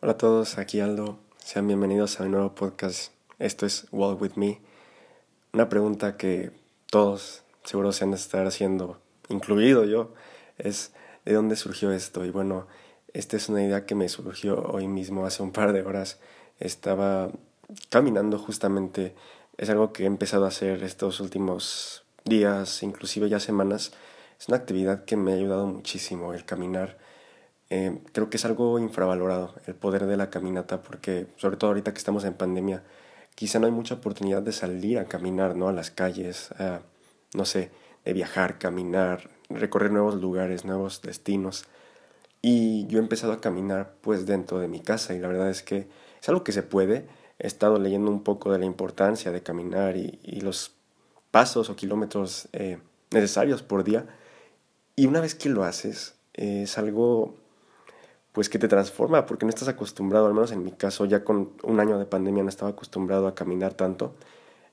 Hola a todos, aquí Aldo. Sean bienvenidos a mi nuevo podcast. Esto es Walk With Me. Una pregunta que todos seguro se han de estar haciendo, incluido yo, es ¿de dónde surgió esto? Y bueno, esta es una idea que me surgió hoy mismo, hace un par de horas. Estaba caminando justamente, es algo que he empezado a hacer estos últimos días, inclusive ya semanas. Es una actividad que me ha ayudado muchísimo, el caminar eh, creo que es algo infravalorado el poder de la caminata porque sobre todo ahorita que estamos en pandemia quizá no hay mucha oportunidad de salir a caminar no a las calles no sé de viajar caminar recorrer nuevos lugares nuevos destinos. Y yo he empezado a caminar pues dentro de mi casa y la verdad es que es algo que se puede. He estado leyendo un poco de la importancia de caminar y, los pasos o kilómetros eh, necesarios por día. Y una vez que lo haces es algo pues que te transforma porque no estás acostumbrado, al menos en mi caso, ya con un año de pandemia no estaba acostumbrado a caminar tanto,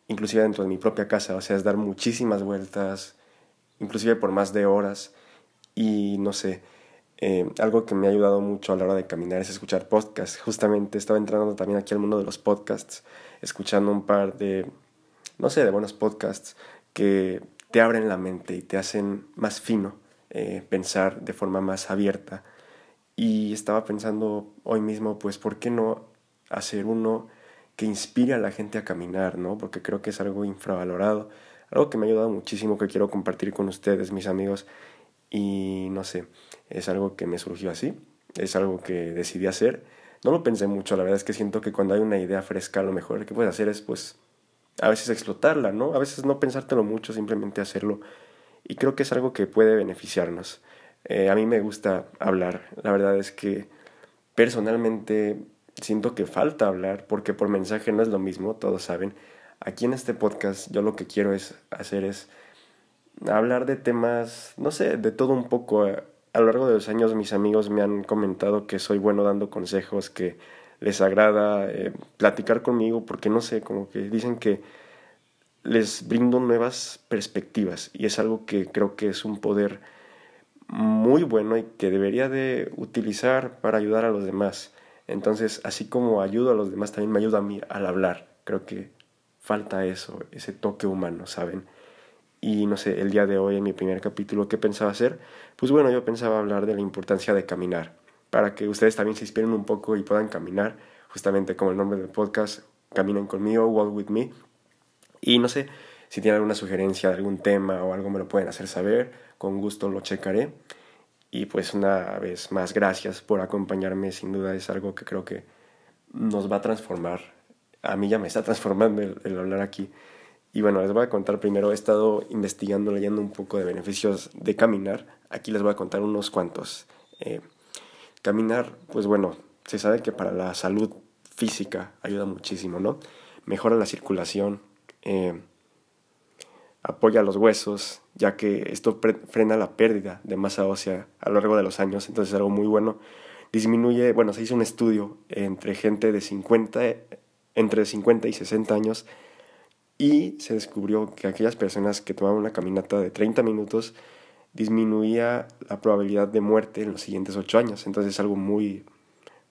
inclusive dentro de mi propia casa, o sea, es dar muchísimas vueltas, inclusive por más de horas, y no sé, eh, algo que me ha ayudado mucho a la hora de caminar es escuchar podcasts. Justamente estaba entrando también aquí al mundo de los podcasts, escuchando un par de, no sé, de buenos podcasts que te abren la mente y te hacen más fino, eh, pensar de forma más abierta y estaba pensando hoy mismo, pues, ¿por qué no hacer uno que inspire a la gente a caminar, ¿no? Porque creo que es algo infravalorado, algo que me ha ayudado muchísimo, que quiero compartir con ustedes, mis amigos. Y no sé, es algo que me surgió así, es algo que decidí hacer. No lo pensé mucho, la verdad es que siento que cuando hay una idea fresca, lo mejor que puedes hacer es, pues, a veces explotarla, ¿no? A veces no pensártelo mucho, simplemente hacerlo. Y creo que es algo que puede beneficiarnos. Eh, a mí me gusta hablar. La verdad es que personalmente siento que falta hablar porque por mensaje no es lo mismo, todos saben. Aquí en este podcast yo lo que quiero es hacer es hablar de temas, no sé, de todo un poco. A lo largo de los años mis amigos me han comentado que soy bueno dando consejos, que les agrada eh, platicar conmigo porque no sé, como que dicen que les brindo nuevas perspectivas y es algo que creo que es un poder muy bueno y que debería de utilizar para ayudar a los demás. Entonces, así como ayudo a los demás, también me ayuda a mí al hablar. Creo que falta eso, ese toque humano, ¿saben? Y no sé, el día de hoy en mi primer capítulo, ¿qué pensaba hacer? Pues bueno, yo pensaba hablar de la importancia de caminar, para que ustedes también se inspiren un poco y puedan caminar, justamente como el nombre del podcast, Caminen conmigo, Walk with me. Y no sé, si tienen alguna sugerencia de algún tema o algo me lo pueden hacer saber, con gusto lo checaré. Y pues una vez más, gracias por acompañarme, sin duda es algo que creo que nos va a transformar. A mí ya me está transformando el, hablar aquí. Y bueno, les voy a contar primero, he estado investigando, leyendo un poco de beneficios de caminar. Aquí les voy a contar unos cuantos. Eh, caminar, pues bueno, se sabe que para la salud física ayuda muchísimo, ¿no? Mejora la circulación, eh, apoya los huesos, ya que esto frena la pérdida de masa ósea a lo largo de los años, entonces es algo muy bueno. Disminuye, bueno, se hizo un estudio entre gente de 50, entre 50 y 60 años y se descubrió que aquellas personas que tomaban una caminata de 30 minutos disminuía la probabilidad de muerte en los siguientes 8 años, entonces es algo muy,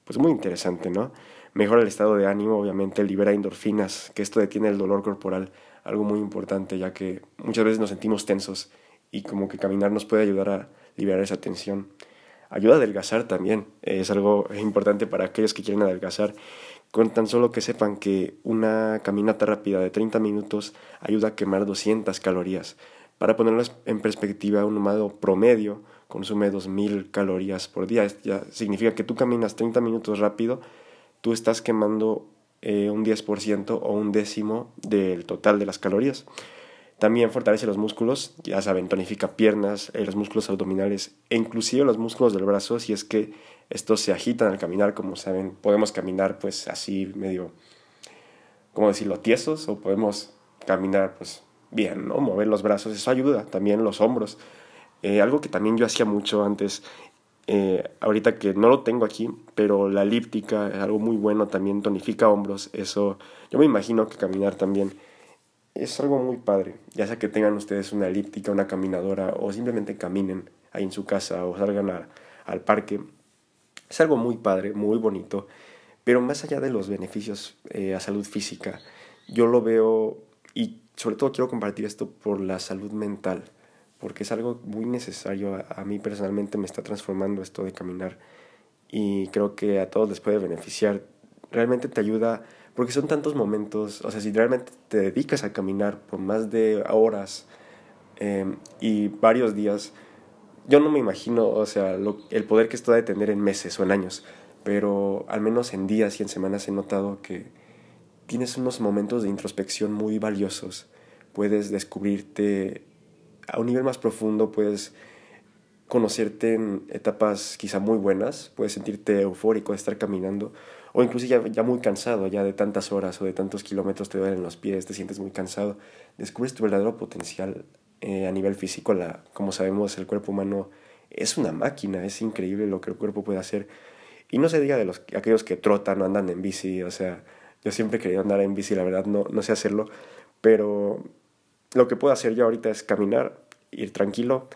pues muy interesante, ¿no? Mejora el estado de ánimo, obviamente libera endorfinas, que esto detiene el dolor corporal algo muy importante, ya que muchas veces nos sentimos tensos y como que caminar nos puede ayudar a liberar esa tensión. Ayuda a adelgazar también, es algo importante para aquellos que quieren adelgazar. Con tan solo que sepan que una caminata rápida de 30 minutos ayuda a quemar 200 calorías. Para ponerlo en perspectiva, un humano promedio consume 2.000 calorías por día. Ya significa que tú caminas 30 minutos rápido, tú estás quemando eh, un 10% o un décimo del total de las calorías. También fortalece los músculos, ya saben, tonifica piernas, eh, los músculos abdominales e inclusive los músculos del brazo si es que estos se agitan al caminar, como saben, podemos caminar pues así medio, ¿cómo decirlo?, tiesos o podemos caminar pues bien, ¿no? Mover los brazos, eso ayuda, también los hombros. Eh, algo que también yo hacía mucho antes eh, ahorita que no lo tengo aquí, pero la elíptica es algo muy bueno, también tonifica hombros, eso yo me imagino que caminar también es algo muy padre, ya sea que tengan ustedes una elíptica, una caminadora o simplemente caminen ahí en su casa o salgan al parque, Es algo muy padre, muy bonito, pero más allá de los beneficios eh, a salud física, yo lo veo y sobre todo quiero compartir esto por la salud mental, porque es algo muy necesario. A, a mí personalmente me está transformando esto de caminar y creo que a todos les puede beneficiar. Realmente te ayuda, porque son tantos momentos, o sea, si realmente te dedicas a caminar por más de horas em, y varios días, yo no me imagino, o sea, el poder que esto ha de tener en meses o en años, pero al menos en días y en semanas he notado que tienes unos momentos de introspección muy valiosos. Puedes descubrirte a un nivel más profundo, puedes conocerte en etapas quizá muy buenas, puedes sentirte eufórico de estar caminando, o incluso ya, ya muy cansado, ya de tantas horas o de tantos kilómetros te duelen los pies, te sientes muy cansado, descubres tu verdadero potencial eh, a nivel físico. La, como sabemos, el cuerpo humano es una máquina, es increíble lo que el cuerpo puede hacer. Y no se diga de los, aquellos que trotan o andan en bici, o sea, yo siempre querido andar en bici, la verdad no, no sé hacerlo, pero lo que puedo hacer yo ahorita es caminar, ir tranquilo,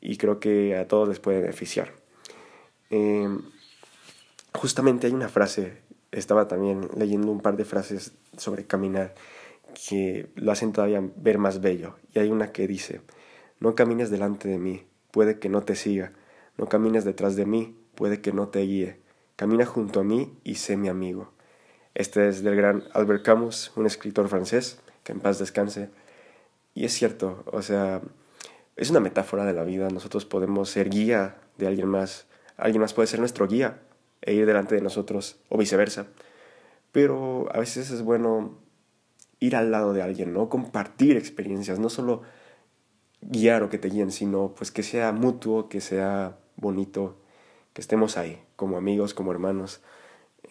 y creo que a todos les puede beneficiar. Em, justamente hay una frase, estaba también leyendo un par de frases sobre caminar que lo hacen todavía ver más bello. Y hay una que dice, no camines delante de mí, puede que no te siga, no camines detrás de mí, puede que no te guíe, camina junto a mí y sé mi amigo. Este es del gran Albert Camus, un escritor francés, que en paz descanse. Y es cierto, o sea, es una metáfora de la vida. Nosotros podemos ser guía de alguien más. Alguien más puede ser nuestro guía e ir delante de nosotros o viceversa. Pero a veces es bueno ir al lado de alguien, ¿no? Compartir experiencias, no solo guiar o que te guíen, sino pues que sea mutuo, que sea bonito, que estemos ahí, como amigos, como hermanos.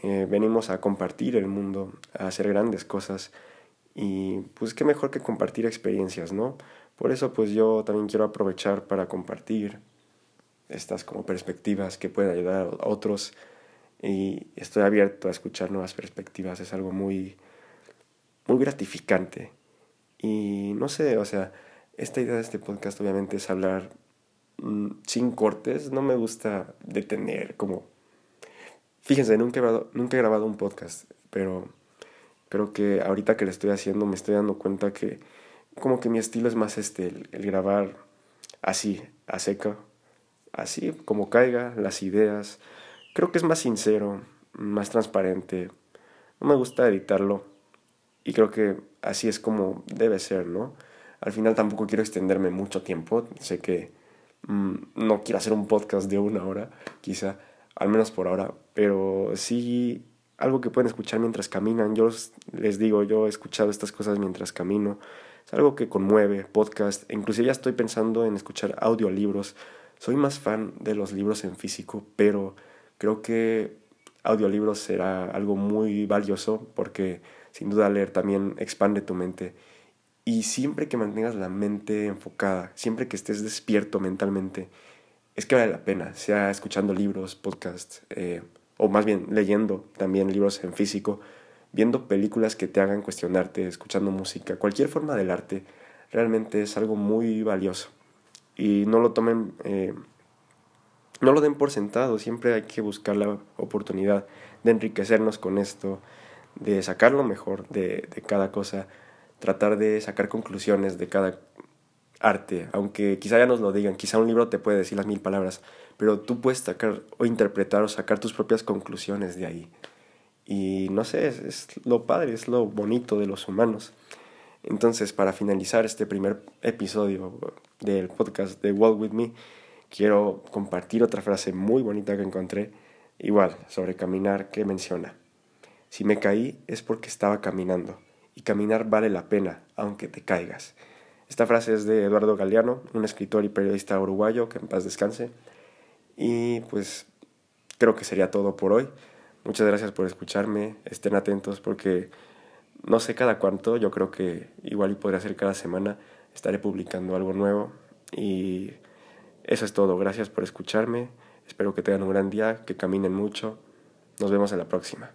Eh, venimos a compartir el mundo, a hacer grandes cosas y pues qué mejor que compartir experiencias, ¿no? Por eso pues yo también quiero aprovechar para compartir estas como perspectivas que pueden ayudar a otros y estoy abierto a escuchar nuevas perspectivas, es algo muy muy gratificante. Y no sé, o sea, esta idea de este podcast obviamente es hablar mm, sin cortes, no me gusta detener como Fíjense, nunca he, grabado, nunca he grabado un podcast, pero creo que ahorita que lo estoy haciendo me estoy dando cuenta que como que mi estilo es más este, el, grabar así, a seca, así como caiga, las ideas. Creo que es más sincero, más transparente. No me gusta editarlo y creo que así es como debe ser, ¿no? Al final tampoco quiero extenderme mucho tiempo. Sé que mm, no quiero hacer un podcast de una hora, quizá, al menos por ahora, pero sí algo que pueden escuchar mientras caminan. Yo les digo, yo he escuchado estas cosas mientras camino. Es algo que conmueve, podcast. Inclusive ya estoy pensando en escuchar audiolibros. Soy más fan de los libros en físico, pero creo que audiolibros será algo muy valioso porque sin duda leer también expande tu mente. Y siempre que mantengas la mente enfocada, siempre que estés despierto mentalmente, es que vale la pena, sea escuchando libros, podcasts, eh, o más bien leyendo también libros en físico viendo películas que te hagan cuestionarte, escuchando música, cualquier forma del arte, realmente es algo muy valioso. Y no lo tomen, eh, no lo den por sentado, siempre hay que buscar la oportunidad de enriquecernos con esto, de sacar lo mejor de, de cada cosa, tratar de sacar conclusiones de cada arte, aunque quizá ya nos lo digan, quizá un libro te puede decir las mil palabras, pero tú puedes sacar o interpretar o sacar tus propias conclusiones de ahí. Y no sé, es, lo padre, es lo bonito de los humanos. Entonces, para finalizar este primer episodio del podcast de Walk With Me, quiero compartir otra frase muy bonita que encontré, igual, sobre caminar, que menciona. Si me caí es porque estaba caminando, y caminar vale la pena, aunque te caigas. Esta frase es de Eduardo Galeano, un escritor y periodista uruguayo, que en paz descanse. Y pues creo que sería todo por hoy. Muchas gracias por escucharme. Estén atentos porque no sé cada cuánto, yo creo que igual y podría ser cada semana, estaré publicando algo nuevo. Y eso es todo. Gracias por escucharme. Espero que tengan un gran día, que caminen mucho. Nos vemos en la próxima.